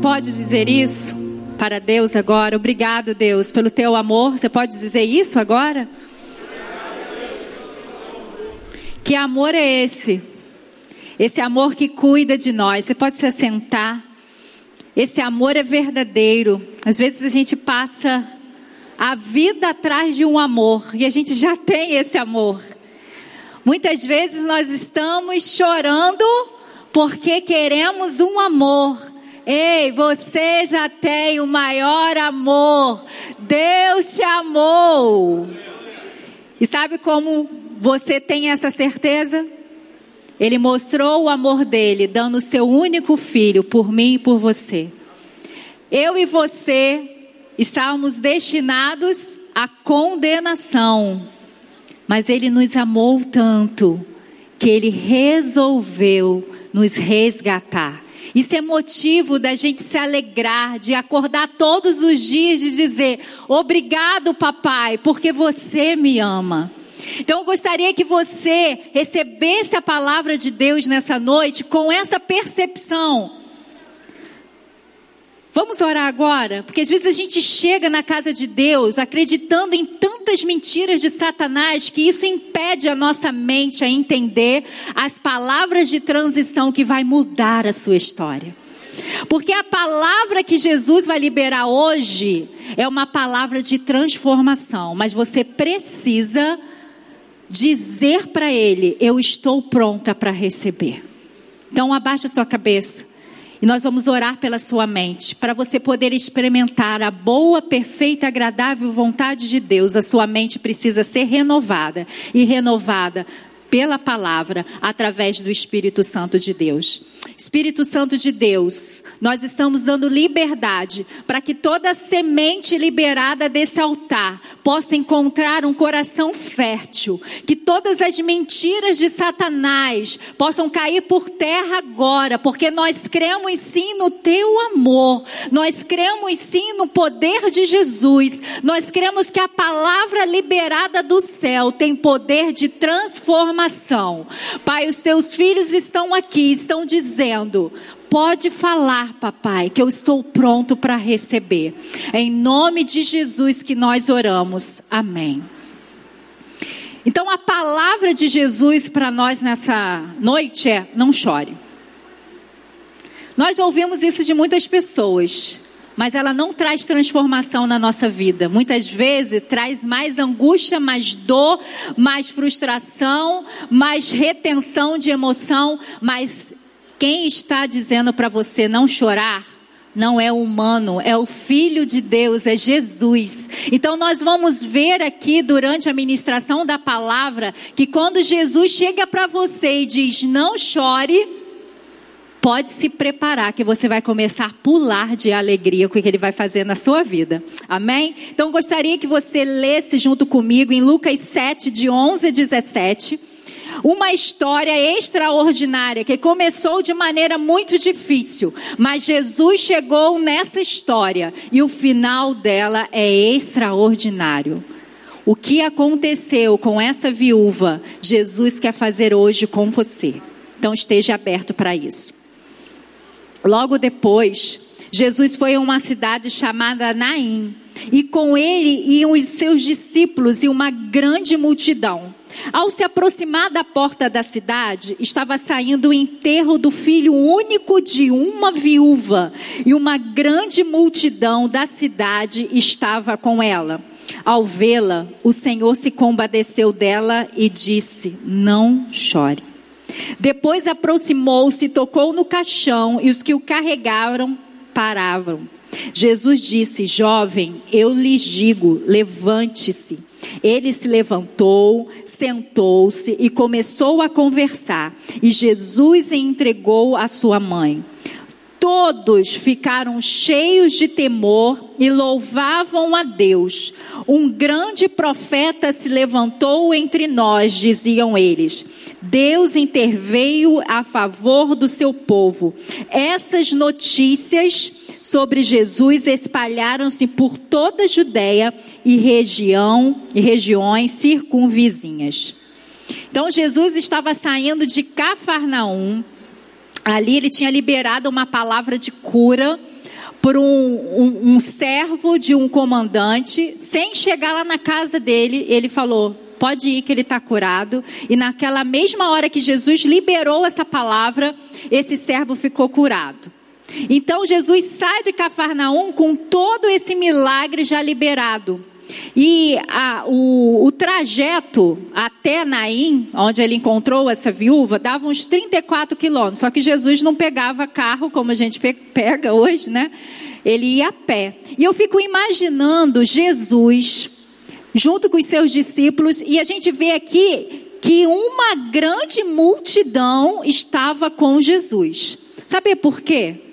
pode dizer isso para Deus agora? Obrigado, Deus, pelo teu amor. Você pode dizer isso agora? Que amor é esse? Esse amor que cuida de nós. Você pode se assentar. Esse amor é verdadeiro. Às vezes a gente passa a vida atrás de um amor e a gente já tem esse amor. Muitas vezes nós estamos chorando porque queremos um amor. Ei, você já tem o maior amor. Deus te amou. E sabe como você tem essa certeza? Ele mostrou o amor dele, dando o seu único filho por mim e por você. Eu e você estávamos destinados à condenação, mas ele nos amou tanto que ele resolveu nos resgatar. Isso é motivo da gente se alegrar, de acordar todos os dias e dizer: Obrigado, papai, porque você me ama. Então eu gostaria que você recebesse a palavra de Deus nessa noite com essa percepção. Vamos orar agora? Porque às vezes a gente chega na casa de Deus acreditando em tantas mentiras de Satanás que isso impede a nossa mente a entender as palavras de transição que vai mudar a sua história. Porque a palavra que Jesus vai liberar hoje é uma palavra de transformação, mas você precisa dizer para ele: Eu estou pronta para receber. Então, abaixa sua cabeça. E nós vamos orar pela sua mente, para você poder experimentar a boa, perfeita, agradável vontade de Deus. A sua mente precisa ser renovada e renovada pela palavra, através do Espírito Santo de Deus. Espírito Santo de Deus, nós estamos dando liberdade para que toda semente liberada desse altar possa encontrar um coração fértil, que todas as mentiras de Satanás possam cair por terra agora, porque nós cremos sim no teu amor, nós cremos sim no poder de Jesus, nós cremos que a palavra liberada do céu tem poder de transformação transformação. Pai, os teus filhos estão aqui, estão dizendo: Pode falar, papai, que eu estou pronto para receber. Em nome de Jesus que nós oramos. Amém. Então, a palavra de Jesus para nós nessa noite é: não chore. Nós ouvimos isso de muitas pessoas mas ela não traz transformação na nossa vida. Muitas vezes traz mais angústia, mais dor, mais frustração, mais retenção de emoção. Mas quem está dizendo para você não chorar? não é humano, é o Filho de Deus, é Jesus. Então nós vamos ver aqui durante a ministração da palavra que quando Jesus chega para você e diz: Não chore, pode se preparar que você vai começar a pular de alegria com o que ele vai fazer na sua vida. Amém? Então gostaria que você lesse junto comigo em Lucas 7, de 11 a 17. Uma história extraordinária que começou de maneira muito difícil, mas Jesus chegou nessa história e o final dela é extraordinário. O que aconteceu com essa viúva, Jesus quer fazer hoje com você. Então esteja aberto para isso. Logo depois, Jesus foi a uma cidade chamada Naim, e com ele iam os seus discípulos e uma grande multidão. Ao se aproximar da porta da cidade, estava saindo o enterro do filho único de uma viúva, e uma grande multidão da cidade estava com ela. Ao vê-la, o Senhor se compadeceu dela e disse: Não chore. Depois aproximou-se, tocou no caixão e os que o carregaram paravam. Jesus disse: Jovem, eu lhes digo, levante-se. Ele se levantou, sentou-se e começou a conversar. E Jesus entregou a sua mãe. Todos ficaram cheios de temor e louvavam a Deus. Um grande profeta se levantou entre nós, diziam eles. Deus interveio a favor do seu povo. Essas notícias sobre Jesus espalharam-se por toda a Judéia e região e regiões circunvizinhas. Então Jesus estava saindo de Cafarnaum Ali ele tinha liberado uma palavra de cura por um, um, um servo de um comandante, sem chegar lá na casa dele, ele falou: pode ir que ele está curado. E naquela mesma hora que Jesus liberou essa palavra, esse servo ficou curado. Então Jesus sai de Cafarnaum com todo esse milagre já liberado. E a, o, o, trajeto até Naim, onde ele encontrou essa viúva, dava uns 34 quilômetros. Só que Jesus não pegava carro como a gente pega hoje, né? Ele ia a pé. E eu fico imaginando Jesus junto com os seus discípulos, e a gente vê aqui que uma grande multidão estava com Jesus. Sabe por quê?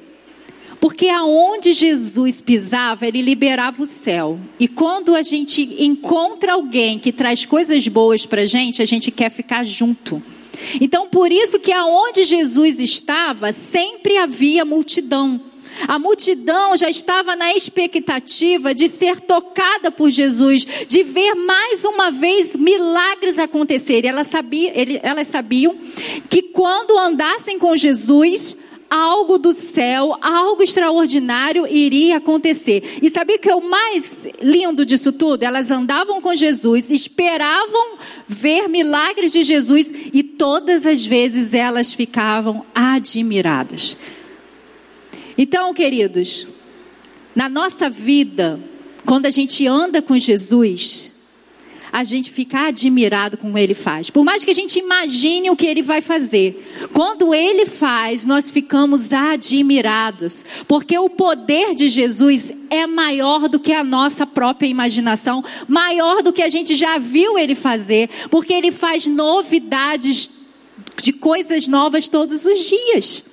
Porque aonde Jesus pisava, ele liberava o céu. E quando a gente encontra alguém que traz coisas boas para a gente, a gente quer ficar junto. Então, por isso que aonde Jesus estava, sempre havia multidão. A multidão já estava na expectativa de ser tocada por Jesus, de ver mais uma vez milagres acontecerem. Elas, sabia, elas sabiam que quando andassem com Jesus, algo do céu, algo extraordinário iria acontecer. E sabia que é o mais lindo disso tudo? Elas andavam com Jesus, esperavam ver milagres de Jesus e todas as vezes elas ficavam admiradas. Então, queridos, na nossa vida, quando a gente anda com Jesus, a gente fica admirado com o que ele faz. Por mais que a gente imagine o que ele vai fazer, quando ele faz, nós ficamos admirados, porque o poder de Jesus é maior do que a nossa própria imaginação, maior do que a gente já viu ele fazer, porque ele faz novidades de coisas novas todos os dias.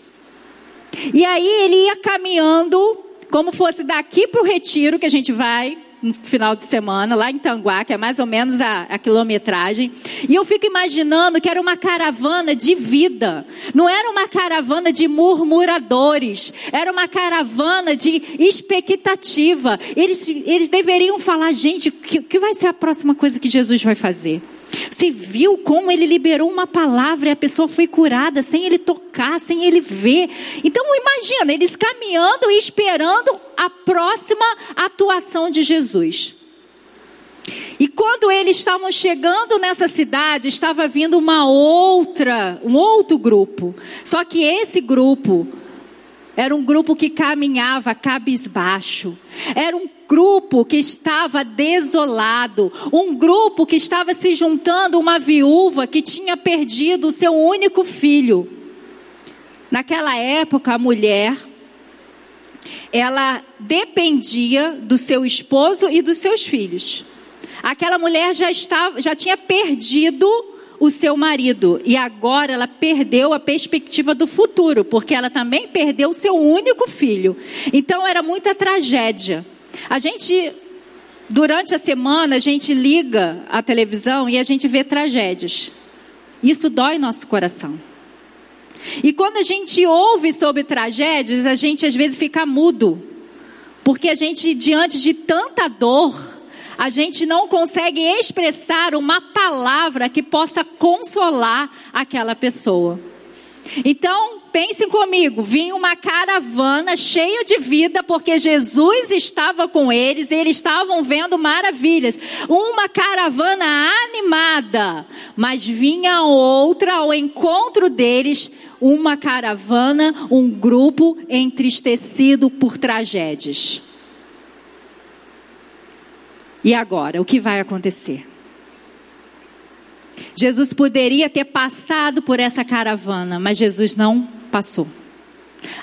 E aí ele ia caminhando, como fosse daqui para o retiro que a gente vai no final de semana, lá em Tanguá, que é mais ou menos a, a, quilometragem. E eu fico imaginando que era uma caravana de vida. Não era uma caravana de murmuradores. Era uma caravana de expectativa. Eles, eles deveriam falar, gente, o que, que vai ser a próxima coisa que Jesus vai fazer? Você viu como ele liberou uma palavra e a pessoa foi curada sem ele tocar, sem ele ver. Então imagina, eles caminhando e esperando a próxima atuação de Jesus. E quando eles estavam chegando nessa cidade, estava vindo uma outra, um outro grupo. Só que esse grupo era um grupo que caminhava cabisbaixo. Era um grupo que estava desolado. Um grupo que estava se juntando uma viúva que tinha perdido o seu único filho. Naquela época, a mulher ela dependia do seu esposo e dos seus filhos. Aquela mulher já estava, já tinha perdido o seu marido. E agora ela perdeu a perspectiva do futuro, porque ela também perdeu o seu único filho. Então era muita tragédia. A gente, durante a semana, a gente liga a televisão e a gente vê tragédias. Isso dói nosso coração. E quando a gente ouve sobre tragédias, a gente às vezes fica mudo. Porque a gente, diante de tanta dor, a gente não consegue expressar uma palavra que possa consolar aquela pessoa. Então, pensem comigo, vinha uma caravana cheia de vida, porque Jesus estava com eles, e eles estavam vendo maravilhas. Uma caravana animada, mas vinha outra ao encontro deles, uma caravana, um grupo entristecido por tragédias. E agora, o que vai acontecer? Jesus poderia ter passado por essa caravana, mas Jesus não passou.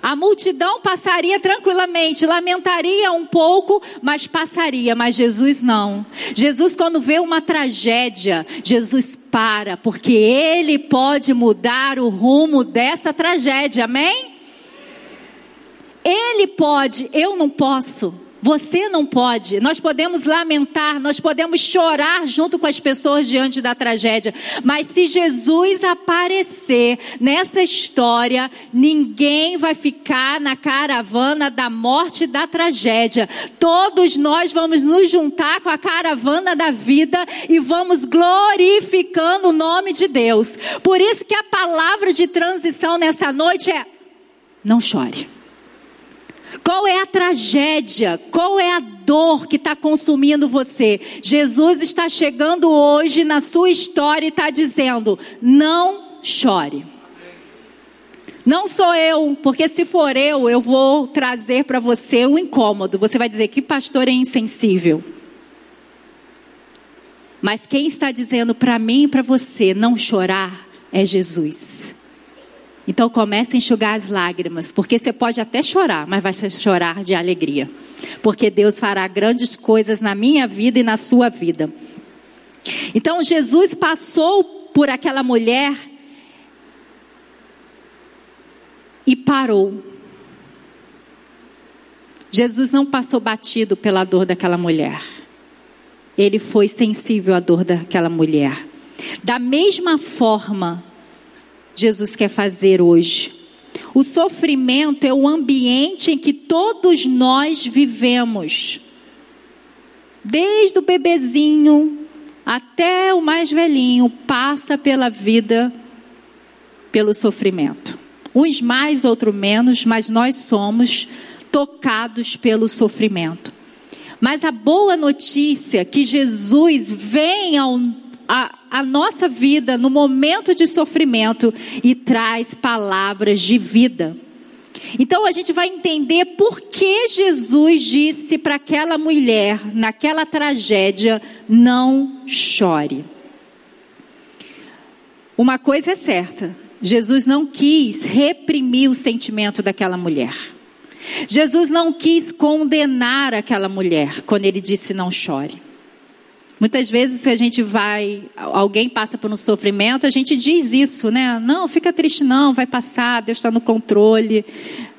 A multidão passaria tranquilamente, lamentaria um pouco, mas passaria, mas Jesus não. Jesus, quando vê uma tragédia, Jesus para, porque Ele pode mudar o rumo dessa tragédia, amém? Ele pode, eu não posso. Você não pode. Nós podemos lamentar, nós podemos chorar junto com as pessoas diante da tragédia. Mas se Jesus aparecer nessa história, ninguém vai ficar na caravana da morte e da tragédia. Todos nós vamos nos juntar com a caravana da vida e vamos glorificando o nome de Deus. Por isso que a palavra de transição nessa noite é: não chore. Qual é a tragédia? Qual é a dor que está consumindo você? Jesus está chegando hoje na sua história e está dizendo: não chore. Não sou eu, porque se for eu, eu vou trazer para você um incômodo. Você vai dizer que pastor é insensível. Mas quem está dizendo para mim e para você não chorar é Jesus. Então comece a enxugar as lágrimas, porque você pode até chorar, mas vai chorar de alegria. Porque Deus fará grandes coisas na minha vida e na sua vida. Então Jesus passou por aquela mulher e parou. Jesus não passou batido pela dor daquela mulher. Ele foi sensível à dor daquela mulher. Da mesma forma, Jesus quer fazer hoje. O sofrimento é o ambiente em que todos nós vivemos. Desde o bebezinho até o mais velhinho passa pela vida pelo sofrimento. Uns mais, outros menos, mas nós somos tocados pelo sofrimento. Mas a boa notícia é que Jesus vem ao, a, a nossa vida no momento de sofrimento e traz palavras de vida. Então a gente vai entender por que Jesus disse para aquela mulher, naquela tragédia, não chore. Uma coisa é certa, Jesus não quis reprimir o sentimento daquela mulher. Jesus não quis condenar aquela mulher quando ele disse não chore. Muitas vezes a gente vai, alguém passa por um sofrimento, a gente diz isso, né? Não, fica triste não, vai passar, Deus está no controle,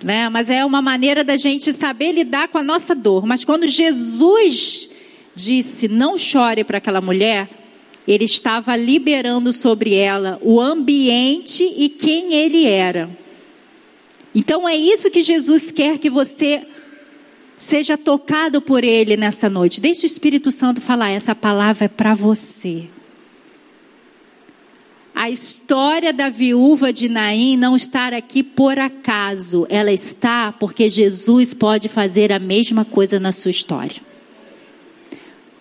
né? Mas é uma maneira da gente saber lidar com a nossa dor. Mas quando Jesus disse não chore para aquela mulher, ele estava liberando sobre ela o ambiente e quem ele era. Então é isso que Jesus quer que você seja tocado por ele nessa noite. Deixe o Espírito Santo falar, essa palavra é para você. A história da viúva de Naim não está aqui por acaso, ela está porque Jesus pode fazer a mesma coisa na sua história.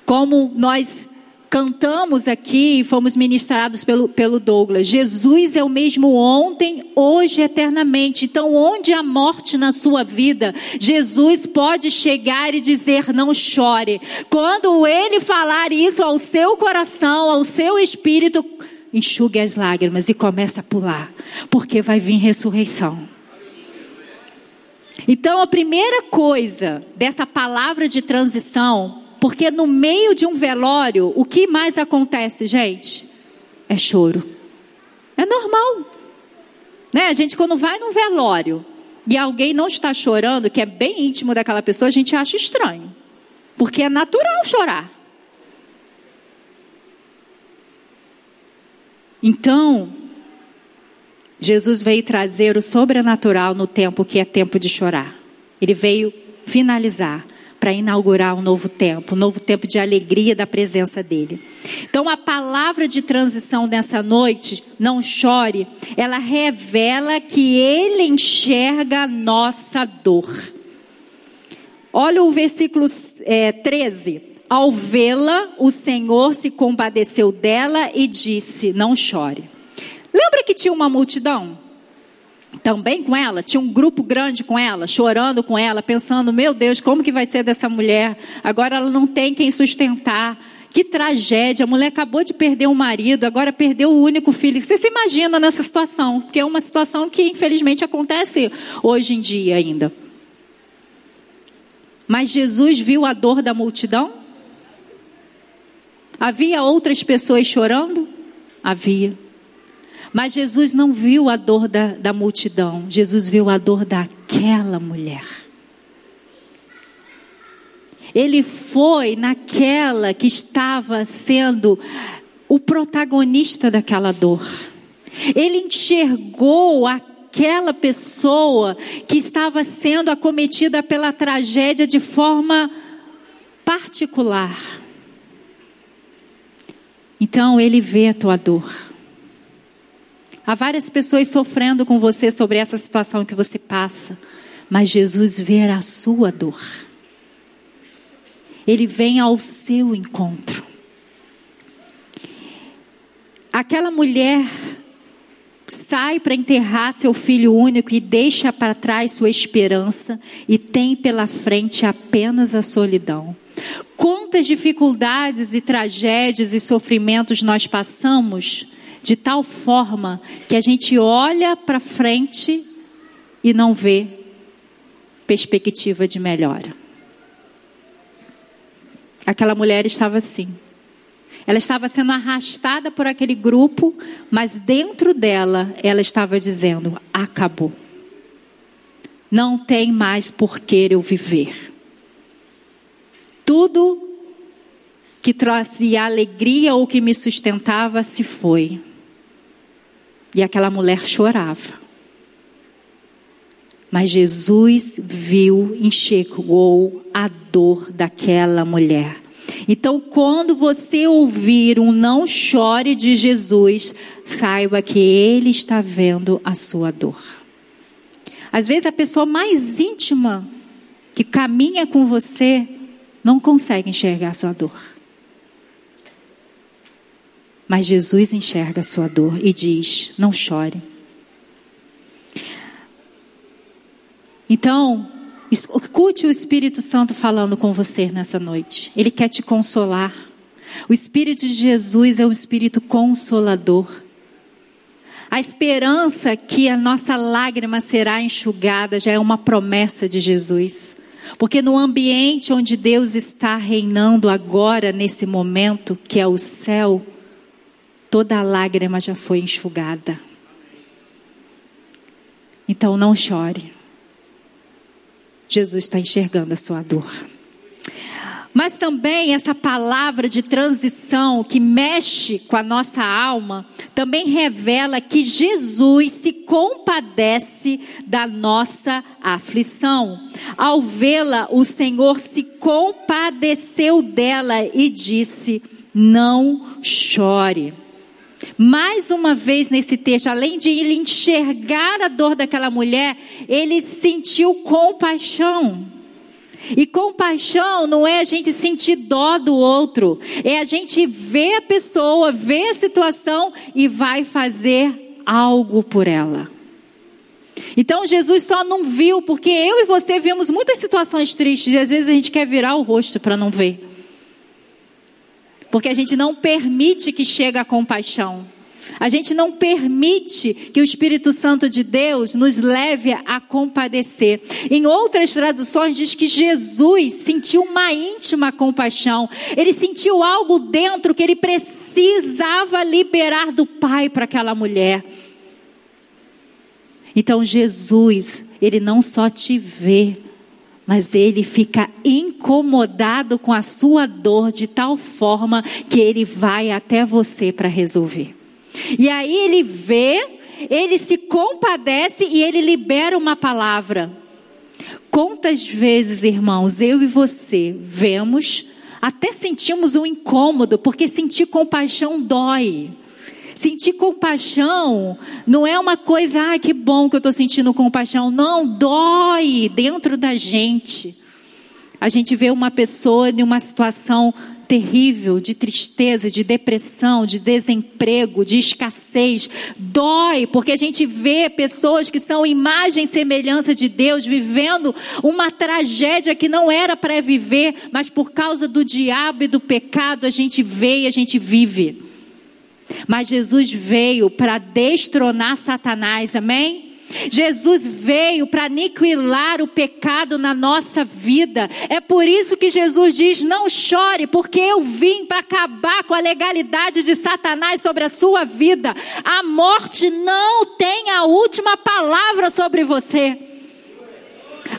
Como nós cantamos aqui fomos ministrados pelo, pelo Douglas. Jesus é o mesmo ontem, hoje, eternamente. Então, onde a morte na sua vida, Jesus pode chegar e dizer: não chore. Quando ele falar isso ao seu coração, ao seu espírito, enxugue as lágrimas e comece a pular, porque vai vir ressurreição. Então, a primeira coisa dessa palavra de transição porque no meio de um velório, o que mais acontece, gente? É choro. É normal. Né? A gente, quando vai num velório e alguém não está chorando, que é bem íntimo daquela pessoa, a gente acha estranho. Porque é natural chorar. Então, Jesus veio trazer o sobrenatural no tempo que é tempo de chorar. Ele veio finalizar para inaugurar um novo tempo, um novo tempo de alegria da presença dele. Então a palavra de transição nessa noite, não chore, ela revela que ele enxerga a nossa dor. Olha o versículo é, 13. Ao vê-la, o Senhor se compadeceu dela e disse: Não chore. Lembra que tinha uma multidão? Também com ela, tinha um grupo grande com ela, chorando com ela, pensando: meu Deus, como que vai ser dessa mulher? Agora ela não tem quem sustentar. Que tragédia, a mulher acabou de perder o marido, agora perdeu o único filho. Você se imagina nessa situação? Porque é uma situação que infelizmente acontece hoje em dia ainda. Mas Jesus viu a dor da multidão? Havia outras pessoas chorando? Havia. Mas Jesus não viu a dor da, da multidão, Jesus viu a dor daquela mulher. Ele foi naquela que estava sendo o protagonista daquela dor. Ele enxergou aquela pessoa que estava sendo acometida pela tragédia de forma particular. Então ele vê a tua dor. Há várias pessoas sofrendo com você sobre essa situação que você passa. mas Jesus vê a sua dor. Ele vem ao seu encontro. Aquela mulher sai para enterrar seu filho único e deixa para trás sua esperança e tem pela frente apenas a solidão. Quantas dificuldades e tragédias e sofrimentos nós passamos de tal forma que a gente olha para frente e não vê perspectiva de melhora. Aquela mulher estava assim. Ela estava sendo arrastada por aquele grupo, mas dentro dela ela estava dizendo: acabou. Não tem mais por que eu viver. Tudo que trazia alegria ou que me sustentava se foi. E aquela mulher chorava. Mas Jesus viu, enxergou a dor daquela mulher. Então, quando você ouvir um não chore de Jesus, saiba que Ele está vendo a sua dor. Às vezes, a pessoa mais íntima que caminha com você não consegue enxergar a sua dor. Mas Jesus enxerga a sua dor e diz: não chore. Então, escute o Espírito Santo falando com você nessa noite. Ele quer te consolar. O Espírito de Jesus é um Espírito consolador. A esperança que a nossa lágrima será enxugada já é uma promessa de Jesus. Porque no ambiente onde Deus está reinando agora, nesse momento, que é o céu, toda a lágrima já foi enxugada. Então não chore. Jesus está enxergando a sua dor. Mas também essa palavra de transição que mexe com a nossa alma, também revela que Jesus se compadece da nossa aflição. Ao vê-la, o Senhor se compadeceu dela e disse: Não chore. Mais uma vez nesse texto, além de ele enxergar a dor daquela mulher, ele sentiu compaixão. E compaixão não é a gente sentir dó do outro, é a gente ver a pessoa, ver a situação e vai fazer algo por ela. Então Jesus só não viu, porque eu e você vimos muitas situações tristes e às vezes a gente quer virar o rosto para não ver porque a gente não permite que chegue a compaixão. A gente não permite que o Espírito Santo de Deus nos leve a compadecer. Em outras traduções diz que Jesus sentiu uma íntima compaixão. Ele sentiu algo dentro que ele precisava liberar do Pai para aquela mulher. Então Jesus, ele não só te vê, mas ele fica incomodado com a sua dor de tal forma que ele vai até você para resolver. E aí ele vê, ele se compadece e ele libera uma palavra. Quantas vezes, irmãos, eu e você vemos, até sentimos um incômodo, porque sentir compaixão dói. Sentir compaixão não é uma coisa, ah, que bom que eu estou sentindo compaixão. Não, dói dentro da gente. A gente vê uma pessoa em uma situação terrível de tristeza, de depressão, de desemprego, de escassez. Dói, porque a gente vê pessoas que são imagem e semelhança de Deus vivendo uma tragédia que não era para viver, mas por causa do diabo e do pecado a gente vê e a gente vive. Mas Jesus veio para destronar Satanás, amém? Jesus veio para aniquilar o pecado na nossa vida. É por isso que Jesus diz: não chore, porque eu vim para acabar com a legalidade de Satanás sobre a sua vida. A morte não tem a última palavra sobre você.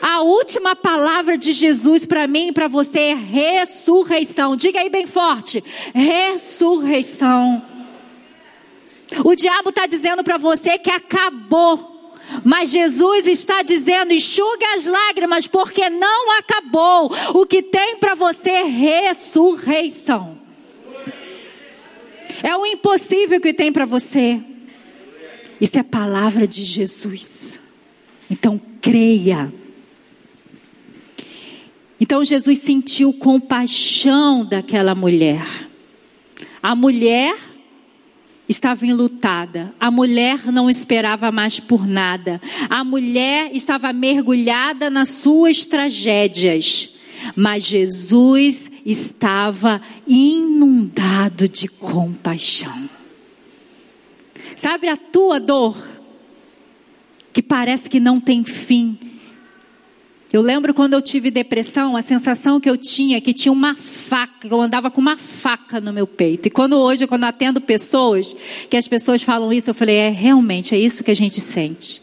A última palavra de Jesus para mim e para você é ressurreição. Diga aí bem forte: ressurreição. O diabo está dizendo para você que acabou. Mas Jesus está dizendo: enxuga as lágrimas, porque não acabou. O que tem para você é ressurreição. É o impossível que tem para você. Isso é palavra de Jesus. Então creia Então Jesus sentiu compaixão daquela mulher. A mulher estava enlutada. A mulher não esperava mais por nada. A mulher estava mergulhada nas suas tragédias. Mas Jesus estava inundado de compaixão. Sabe a tua dor? Que parece que não tem fim eu lembro quando eu tive depressão, a sensação que eu tinha é que tinha uma faca, eu andava com uma faca no meu peito. E quando hoje, quando atendo pessoas, que as pessoas falam isso, eu falei, é realmente, é isso que a gente sente.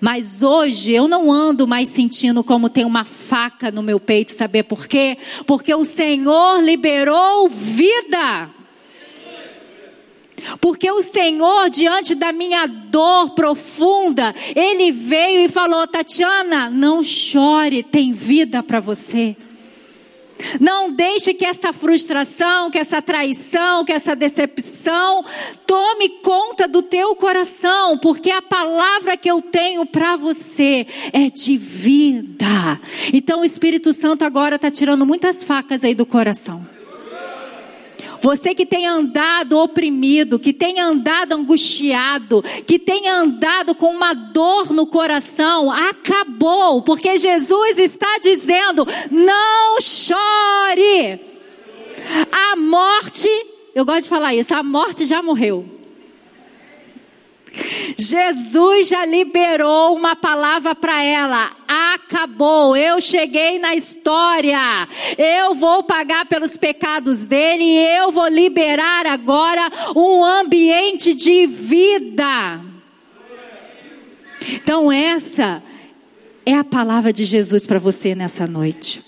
Mas hoje eu não ando mais sentindo como tem uma faca no meu peito, saber por quê? Porque o Senhor liberou vida. Porque o Senhor, diante da minha dor profunda, Ele veio e falou: Tatiana, não chore, tem vida para você. Não deixe que essa frustração, que essa traição, que essa decepção tome conta do teu coração, porque a palavra que eu tenho para você é de vida. Então o Espírito Santo agora está tirando muitas facas aí do coração. Você que tem andado oprimido, que tem andado angustiado, que tem andado com uma dor no coração, acabou, porque Jesus está dizendo: não chore. A morte, eu gosto de falar isso, a morte já morreu. Jesus já liberou uma palavra para ela. Acabou, eu cheguei na história. Eu vou pagar pelos pecados dele e eu vou liberar agora um ambiente de vida. Então, essa é a palavra de Jesus para você nessa noite.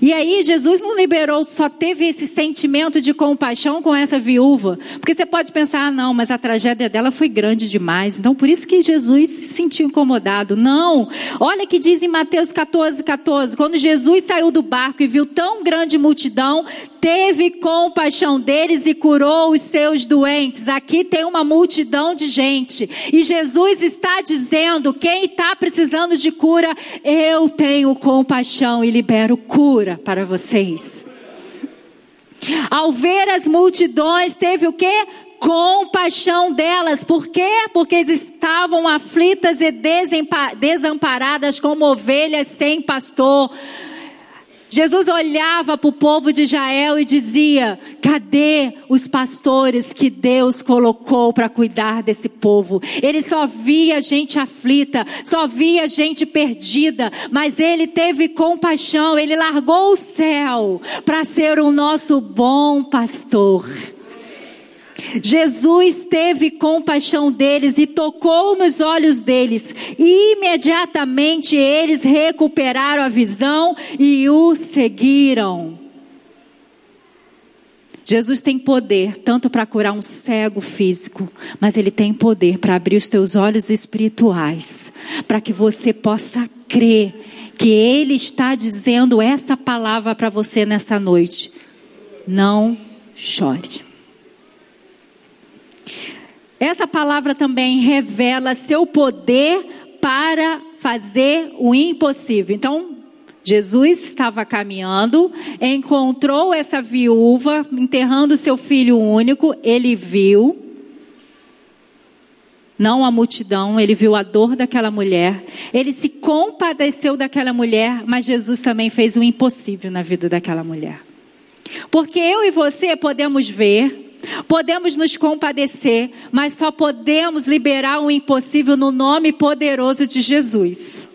E aí Jesus não liberou, só teve esse sentimento de compaixão com essa viúva. Porque você pode pensar, ah, não, mas a tragédia dela foi grande demais. Então por isso que Jesus se sentiu incomodado. Não. Olha que diz em Mateus 14, 14. Quando Jesus saiu do barco e viu tão grande multidão, teve compaixão deles e curou os seus doentes. Aqui tem uma multidão de gente. E Jesus está dizendo: quem está precisando de cura, eu tenho compaixão e libero cura para vocês. Ao ver as multidões, teve o que? compaixão delas. Por quê? Porque eles estavam aflitas e desamparadas como ovelhas sem pastor. Jesus olhava para o povo de Israel e dizia: cadê os pastores que Deus colocou para cuidar desse povo? Ele só via gente aflita, só via gente perdida, mas ele teve compaixão, ele largou o céu para ser o nosso bom pastor. Jesus teve compaixão deles e tocou nos olhos deles. E imediatamente eles recuperaram a visão e o seguiram. Jesus tem poder tanto para curar um cego físico, mas ele tem poder para abrir os teus olhos espirituais, para que você possa crer que ele está dizendo essa palavra para você nessa noite. Não chore. Essa palavra também revela seu poder para fazer o impossível. Então, Jesus estava caminhando, encontrou essa viúva enterrando seu filho único, ele viu, não a multidão, ele viu a dor daquela mulher, ele se compadeceu daquela mulher, mas Jesus também fez o impossível na vida daquela mulher. Porque eu e você podemos ver Podemos nos compadecer, mas só podemos liberar o impossível no nome poderoso de Jesus.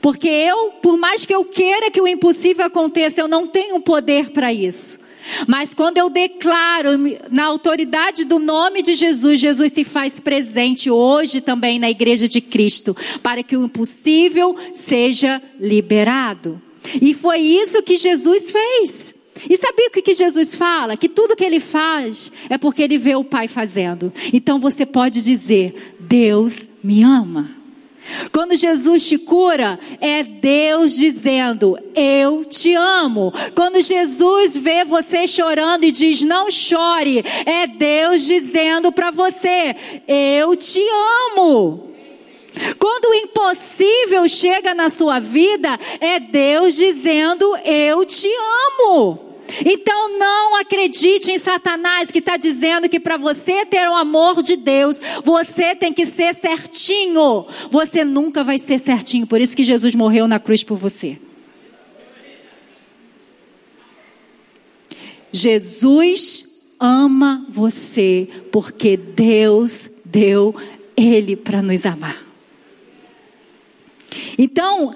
Porque eu, por mais que eu queira que o impossível aconteça, eu não tenho poder para isso. Mas quando eu declaro na autoridade do nome de Jesus, Jesus se faz presente hoje também na igreja de Cristo, para que o impossível seja liberado. E foi isso que Jesus fez. E sabia o que, Jesus fala? Que tudo que ele faz é porque ele vê o Pai fazendo. Então você pode dizer: Deus me ama. Quando Jesus te cura, é Deus dizendo: Eu te amo. Quando Jesus vê você chorando e diz: Não chore, é Deus dizendo para você: Eu te amo. Quando o impossível chega na sua vida, é Deus dizendo: Eu te amo. Então não acredite em Satanás que está dizendo que para você ter o amor de Deus, você tem que ser certinho. Você nunca vai ser certinho. Por isso que Jesus morreu na cruz por você. Jesus ama você porque Deus deu Ele para nos amar. Então,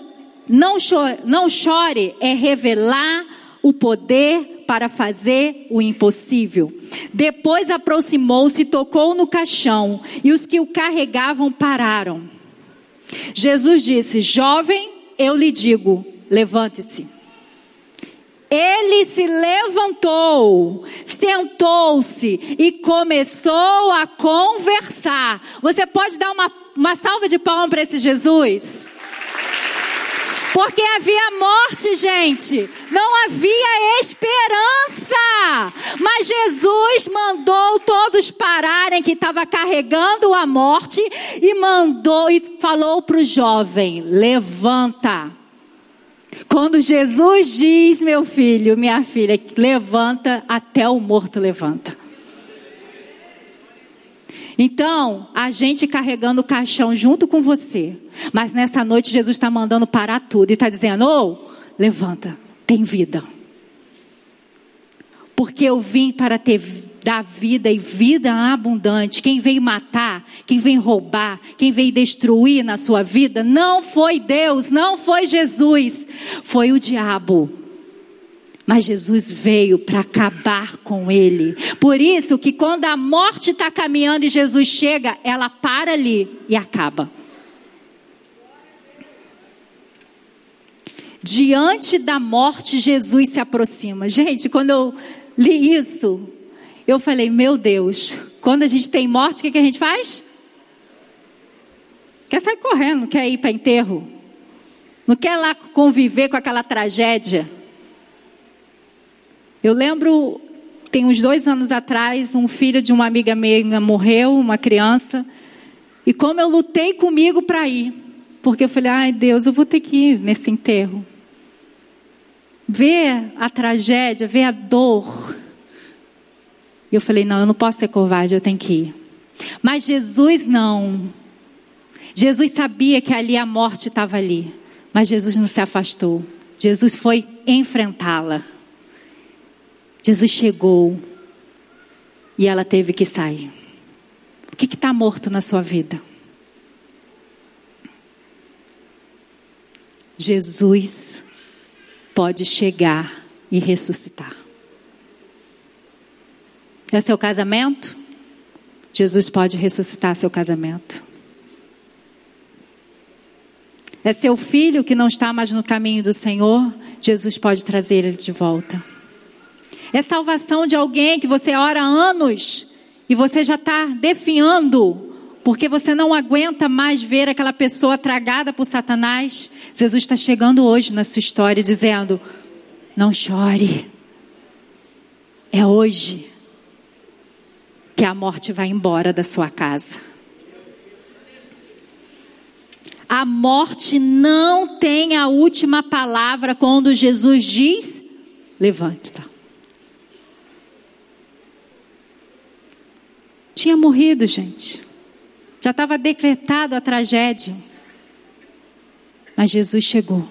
não chore, não chore é revelar o poder para fazer o impossível. Depois aproximou-se, tocou no caixão, e os que o carregavam pararam. Jesus disse: Jovem, eu lhe digo, levante-se. Ele se levantou, sentou-se e começou a conversar. Você pode dar uma, uma salva de palmas para esse Jesus? Porque havia morte, gente. Não havia esperança. Mas Jesus mandou todos pararem que estava carregando a morte e mandou e falou para o jovem: levanta. Quando Jesus diz, meu filho, minha filha, levanta, até o morto levanta. Então, a gente carregando o caixão junto com você. Mas nessa noite, Jesus está mandando parar tudo e está dizendo: Ô, oh, levanta, tem vida. Porque eu vim para ter dar vida e vida abundante. Quem veio matar, quem veio roubar, quem veio destruir na sua vida, não foi Deus, não foi Jesus, foi o diabo. Mas Jesus veio para acabar com ele. Por isso que quando a morte está caminhando e Jesus chega, ela para ali e acaba. Diante da morte, Jesus se aproxima. Gente, quando eu li isso, eu falei: Meu Deus, quando a gente tem morte, o que, que a gente faz? Quer sair correndo, quer ir para enterro, não quer lá conviver com aquela tragédia. Eu lembro, tem uns dois anos atrás, um filho de uma amiga minha morreu, uma criança, e como eu lutei comigo para ir, porque eu falei, ai Deus, eu vou ter que ir nesse enterro. Ver a tragédia, ver a dor. E eu falei, não, eu não posso ser covarde, eu tenho que ir. Mas Jesus não. Jesus sabia que ali a morte estava ali. Mas Jesus não se afastou. Jesus foi enfrentá-la. Jesus chegou e ela teve que sair. O que está morto na sua vida? Jesus pode chegar e ressuscitar. É seu casamento? Jesus pode ressuscitar seu casamento. É seu filho que não está mais no caminho do Senhor? Jesus pode trazer ele de volta. É salvação de alguém que você ora há anos e você já está definhando porque você não aguenta mais ver aquela pessoa tragada por Satanás. Jesus está chegando hoje na sua história dizendo: não chore. É hoje que a morte vai embora da sua casa. A morte não tem a última palavra quando Jesus diz: levante-te. Tinha morrido, gente. Já estava decretado a tragédia. Mas Jesus chegou.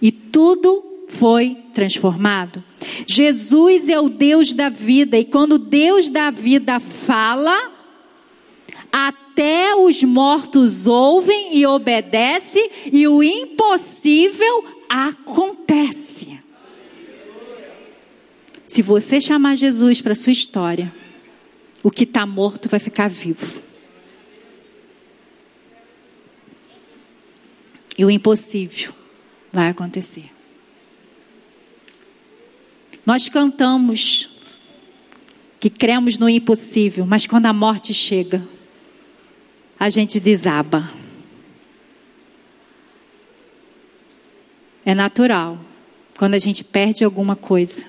E tudo foi transformado. Jesus é o Deus da vida, e quando Deus da vida fala, até os mortos ouvem e obedecem, e o impossível acontece. Se você chamar Jesus para sua história, o que está morto vai ficar vivo. E o impossível vai acontecer. Nós cantamos que cremos no impossível, mas quando a morte chega, a gente desaba. É natural. Quando a gente perde alguma coisa,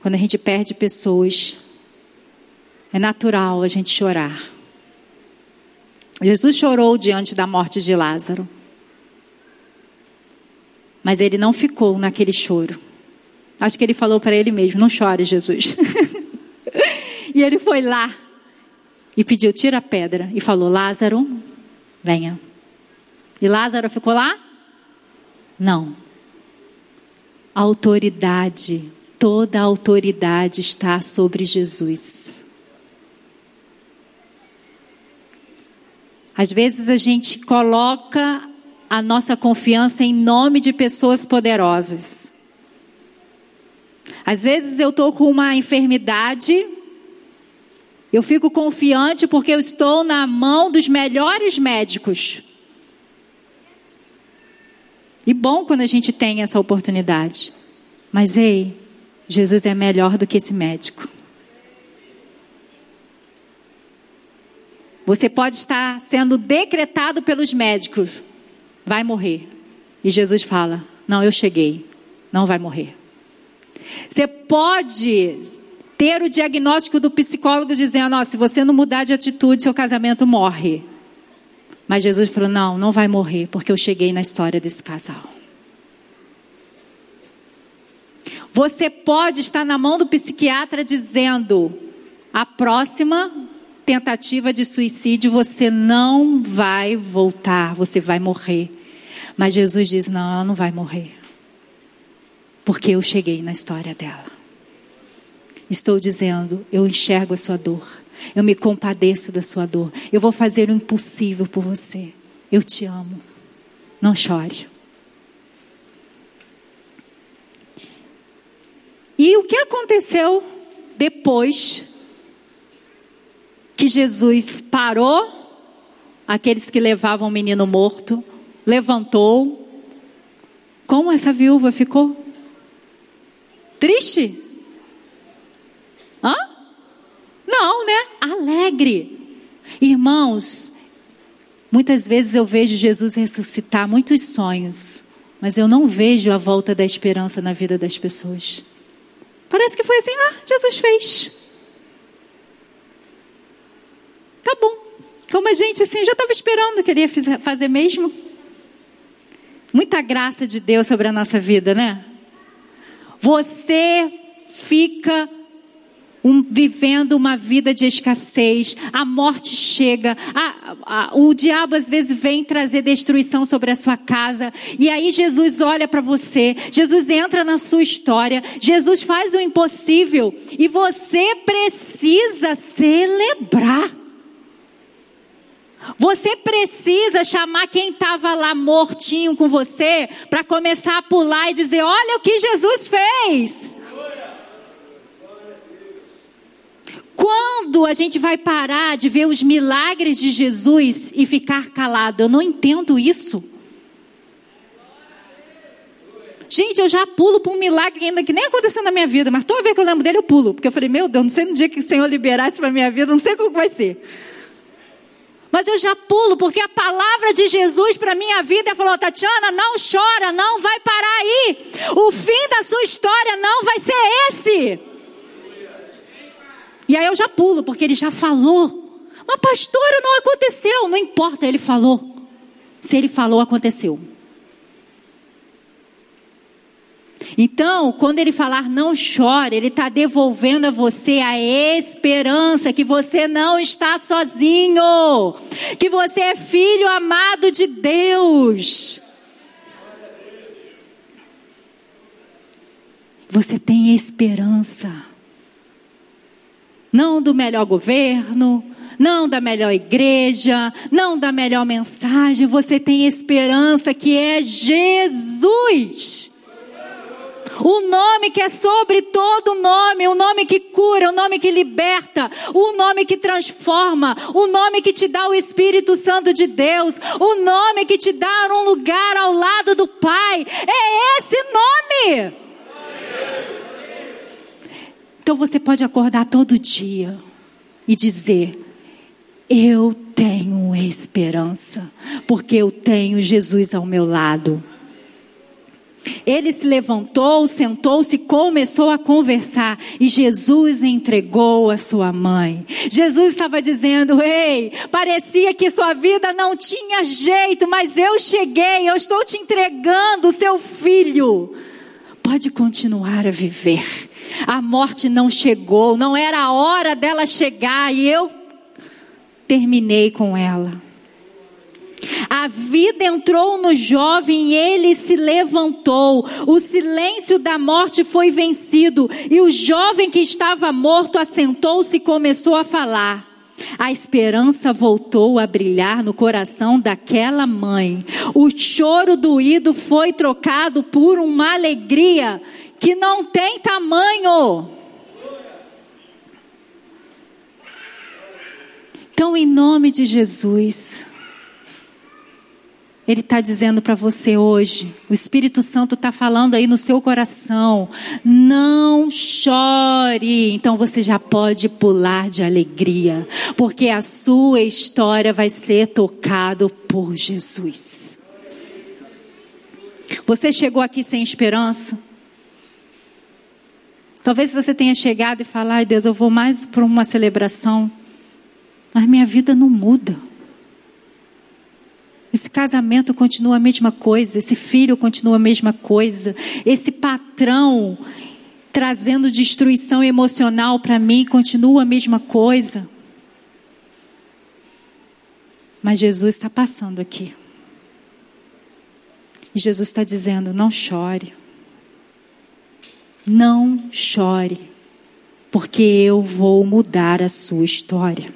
quando a gente perde pessoas, é natural a gente chorar. Jesus chorou diante da morte de Lázaro. Mas ele não ficou naquele choro. Acho que ele falou para ele mesmo: Não chore, Jesus. e ele foi lá e pediu: Tira a pedra. E falou: Lázaro, venha. E Lázaro ficou lá? Não. A autoridade, toda a autoridade está sobre Jesus. Às vezes a gente coloca a nossa confiança em nome de pessoas poderosas. Às vezes eu estou com uma enfermidade, eu fico confiante porque eu estou na mão dos melhores médicos. E bom quando a gente tem essa oportunidade. Mas ei, Jesus é melhor do que esse médico. Você pode estar sendo decretado pelos médicos, vai morrer. E Jesus fala: Não, eu cheguei, não vai morrer. Você pode ter o diagnóstico do psicólogo dizendo: oh, se você não mudar de atitude, seu casamento morre. Mas Jesus falou: Não, não vai morrer, porque eu cheguei na história desse casal. Você pode estar na mão do psiquiatra dizendo: a próxima tentativa de suicídio você não vai voltar, você vai morrer. Mas Jesus diz: não, ela não vai morrer. Porque eu cheguei na história dela. Estou dizendo: eu enxergo a sua dor. Eu me compadeço da sua dor. Eu vou fazer o impossível por você. Eu te amo. Não chore. E o que aconteceu depois que Jesus parou aqueles que levavam o menino morto, levantou? Como essa viúva ficou? Triste? Hã? Não, né? Alegre. Irmãos, muitas vezes eu vejo Jesus ressuscitar muitos sonhos, mas eu não vejo a volta da esperança na vida das pessoas. Parece que foi assim, ah, Jesus fez. Tá bom. Como a gente assim já estava esperando, queria fazer mesmo. Muita graça de Deus sobre a nossa vida, né? Você fica um, vivendo uma vida de escassez, a morte chega, a, a, o diabo às vezes vem trazer destruição sobre a sua casa, e aí Jesus olha para você, Jesus entra na sua história, Jesus faz o impossível, e você precisa celebrar. Você precisa chamar quem estava lá mortinho com você para começar a pular e dizer: Olha o que Jesus fez. Quando a gente vai parar de ver os milagres de Jesus e ficar calado? Eu não entendo isso. Gente, eu já pulo para um milagre ainda que nem aconteceu na minha vida, mas toda vez que eu lembro dele eu pulo, porque eu falei, meu Deus, não sei no dia que o Senhor liberar isso para minha vida, não sei como vai ser. Mas eu já pulo, porque a palavra de Jesus para minha vida é falou, Tatiana, não chora, não vai parar aí. O fim da sua história não vai ser esse. E aí eu já pulo, porque ele já falou. Mas pastora, não aconteceu. Não importa, ele falou. Se ele falou, aconteceu. Então, quando ele falar não chore, ele está devolvendo a você a esperança que você não está sozinho, que você é filho amado de Deus. Você tem esperança não do melhor governo, não da melhor igreja, não da melhor mensagem, você tem esperança que é Jesus. O nome que é sobre todo nome, o nome que cura, o nome que liberta, o nome que transforma, o nome que te dá o Espírito Santo de Deus, o nome que te dá um lugar ao lado do Pai. É esse nome. Então você pode acordar todo dia e dizer: Eu tenho esperança, porque eu tenho Jesus ao meu lado. Ele se levantou, sentou-se, começou a conversar e Jesus entregou a sua mãe. Jesus estava dizendo: Ei, parecia que sua vida não tinha jeito, mas eu cheguei, eu estou te entregando seu filho. Pode continuar a viver. A morte não chegou, não era a hora dela chegar e eu terminei com ela. A vida entrou no jovem e ele se levantou. O silêncio da morte foi vencido e o jovem que estava morto assentou-se e começou a falar. A esperança voltou a brilhar no coração daquela mãe. O choro doído foi trocado por uma alegria que não tem tamanho. Então, em nome de Jesus, ele está dizendo para você hoje, o Espírito Santo está falando aí no seu coração, não chore. Então você já pode pular de alegria, porque a sua história vai ser tocado por Jesus. Você chegou aqui sem esperança? Talvez você tenha chegado e falado, ai Deus, eu vou mais para uma celebração, mas minha vida não muda. Esse casamento continua a mesma coisa, esse filho continua a mesma coisa, esse patrão trazendo destruição emocional para mim continua a mesma coisa. Mas Jesus está passando aqui. E Jesus está dizendo: não chore. Não chore, porque eu vou mudar a sua história.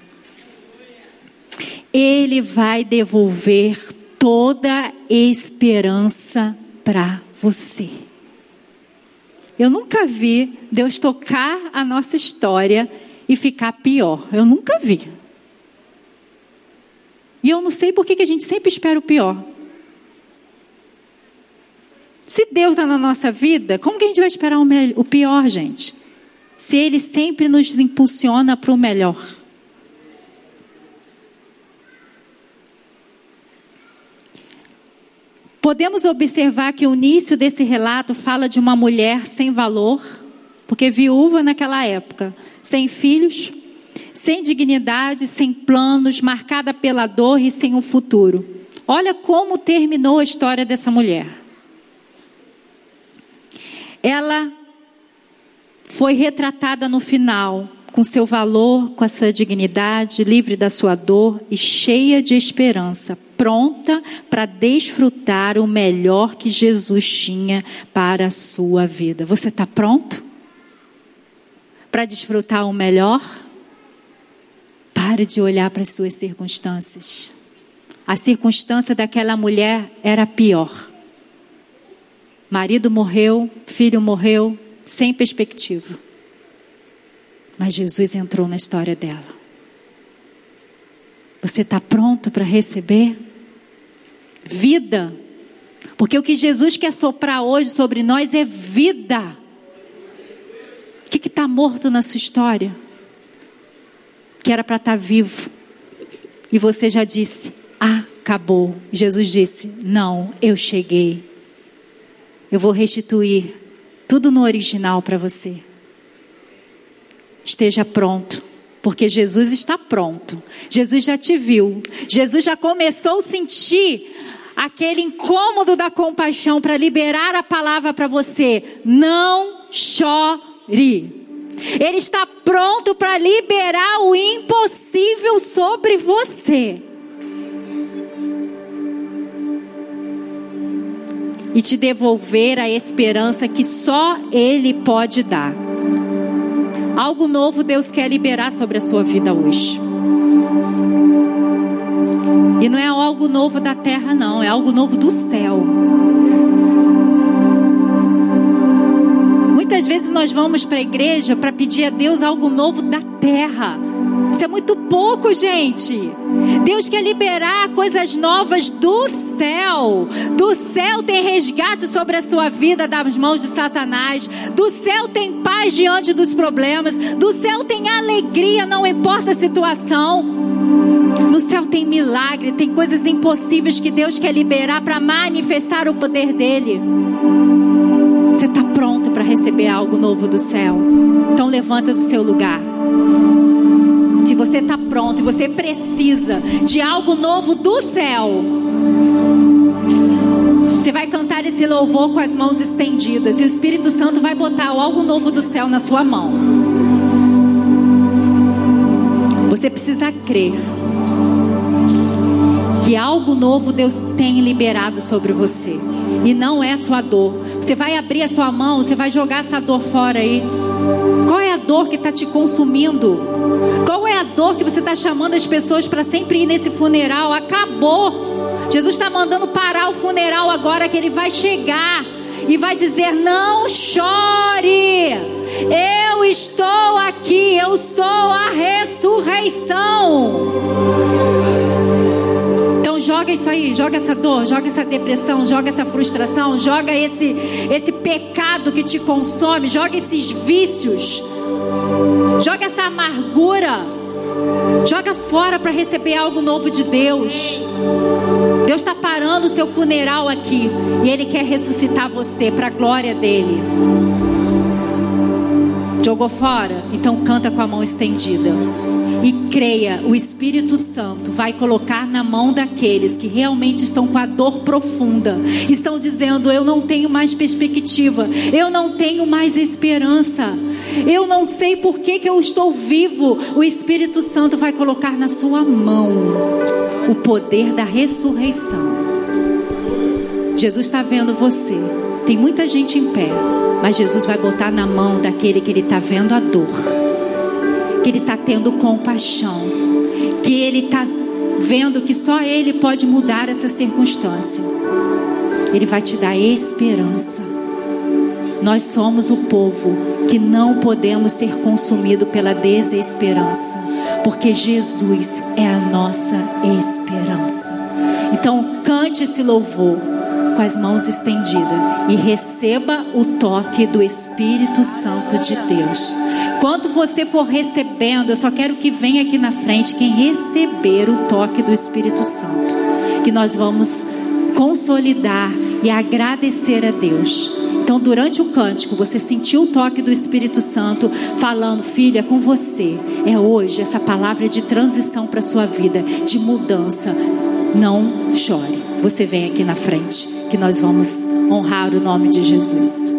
Ele vai devolver toda esperança para você. Eu nunca vi Deus tocar a nossa história e ficar pior. Eu nunca vi. E eu não sei por que a gente sempre espera o pior. Se Deus está na nossa vida, como que a gente vai esperar o, pior, gente? Se Ele sempre nos impulsiona para o melhor. Podemos observar que o início desse relato fala de uma mulher sem valor, porque viúva naquela época, sem filhos, sem dignidade, sem planos, marcada pela dor e sem um futuro. Olha como terminou a história dessa mulher. Ela foi retratada no final com seu valor, com a sua dignidade, livre da sua dor e cheia de esperança, pronta para desfrutar o melhor que Jesus tinha para a sua vida. Você está pronto para desfrutar o melhor? Pare de olhar para as suas circunstâncias. A circunstância daquela mulher era pior. Marido morreu, filho morreu, sem perspectiva. Mas Jesus entrou na história dela. Você está pronto para receber? Vida. Porque o que Jesus quer soprar hoje sobre nós é vida. O que está morto na sua história? Que era para estar tá vivo. E você já disse: acabou. Jesus disse: não, eu cheguei. Eu vou restituir tudo no original para você esteja pronto. Porque Jesus está pronto. Jesus já te viu. Jesus já começou a sentir aquele incômodo da compaixão para liberar a palavra para você. Não chore. Ele está pronto para liberar o impossível sobre você. E te devolver a esperança que só Ele pode dar. Algo novo Deus quer liberar sobre a sua vida hoje. Não é algo novo da terra, não, é algo novo do céu. Muitas vezes nós vamos para a igreja para pedir a Deus algo novo da terra. Isso é muito pouco, gente. Deus quer liberar coisas novas do céu. Do céu tem resgate sobre a sua vida das mãos de Satanás. Do céu tem paz diante dos problemas. Do céu tem alegria, não importa a situação. No céu tem milagre, tem coisas impossíveis que Deus quer liberar para manifestar o poder dele. Você está pronto para receber algo novo do céu? Então levanta do seu lugar. Se você está pronto e você precisa de algo novo do céu, você vai cantar esse louvor com as mãos estendidas e o Espírito Santo vai botar algo novo do céu na sua mão. Você precisa crer que algo novo Deus tem liberado sobre você. E não é a sua dor. Você vai abrir a sua mão, você vai jogar essa dor fora aí. Dor que está te consumindo? Qual é a dor que você está chamando as pessoas para sempre ir nesse funeral? Acabou. Jesus está mandando parar o funeral agora que ele vai chegar e vai dizer: Não chore, eu estou aqui, eu sou a ressurreição. Então joga isso aí, joga essa dor, joga essa depressão, joga essa frustração, joga esse esse pecado que te consome, joga esses vícios. Joga essa amargura. Joga fora para receber algo novo de Deus. Deus está parando o seu funeral aqui e Ele quer ressuscitar você para a glória dele. Jogou fora? Então canta com a mão estendida. E creia, o Espírito Santo vai colocar na mão daqueles que realmente estão com a dor profunda, estão dizendo: Eu não tenho mais perspectiva, eu não tenho mais esperança, eu não sei por que, que eu estou vivo. O Espírito Santo vai colocar na sua mão o poder da ressurreição. Jesus está vendo você, tem muita gente em pé, mas Jesus vai botar na mão daquele que ele está vendo a dor que ele está tendo compaixão, que ele está vendo que só ele pode mudar essa circunstância. Ele vai te dar esperança. Nós somos o povo que não podemos ser consumido pela desesperança, porque Jesus é a nossa esperança. Então cante esse louvor com as mãos estendidas e receba o toque do Espírito Santo de Deus. Quando você for recebendo, eu só quero que venha aqui na frente quem receber o toque do Espírito Santo, que nós vamos consolidar e agradecer a Deus. Então, durante o cântico, você sentiu o toque do Espírito Santo falando, filha, com você. É hoje essa palavra de transição para sua vida, de mudança. Não chore. Você vem aqui na frente, que nós vamos honrar o nome de Jesus.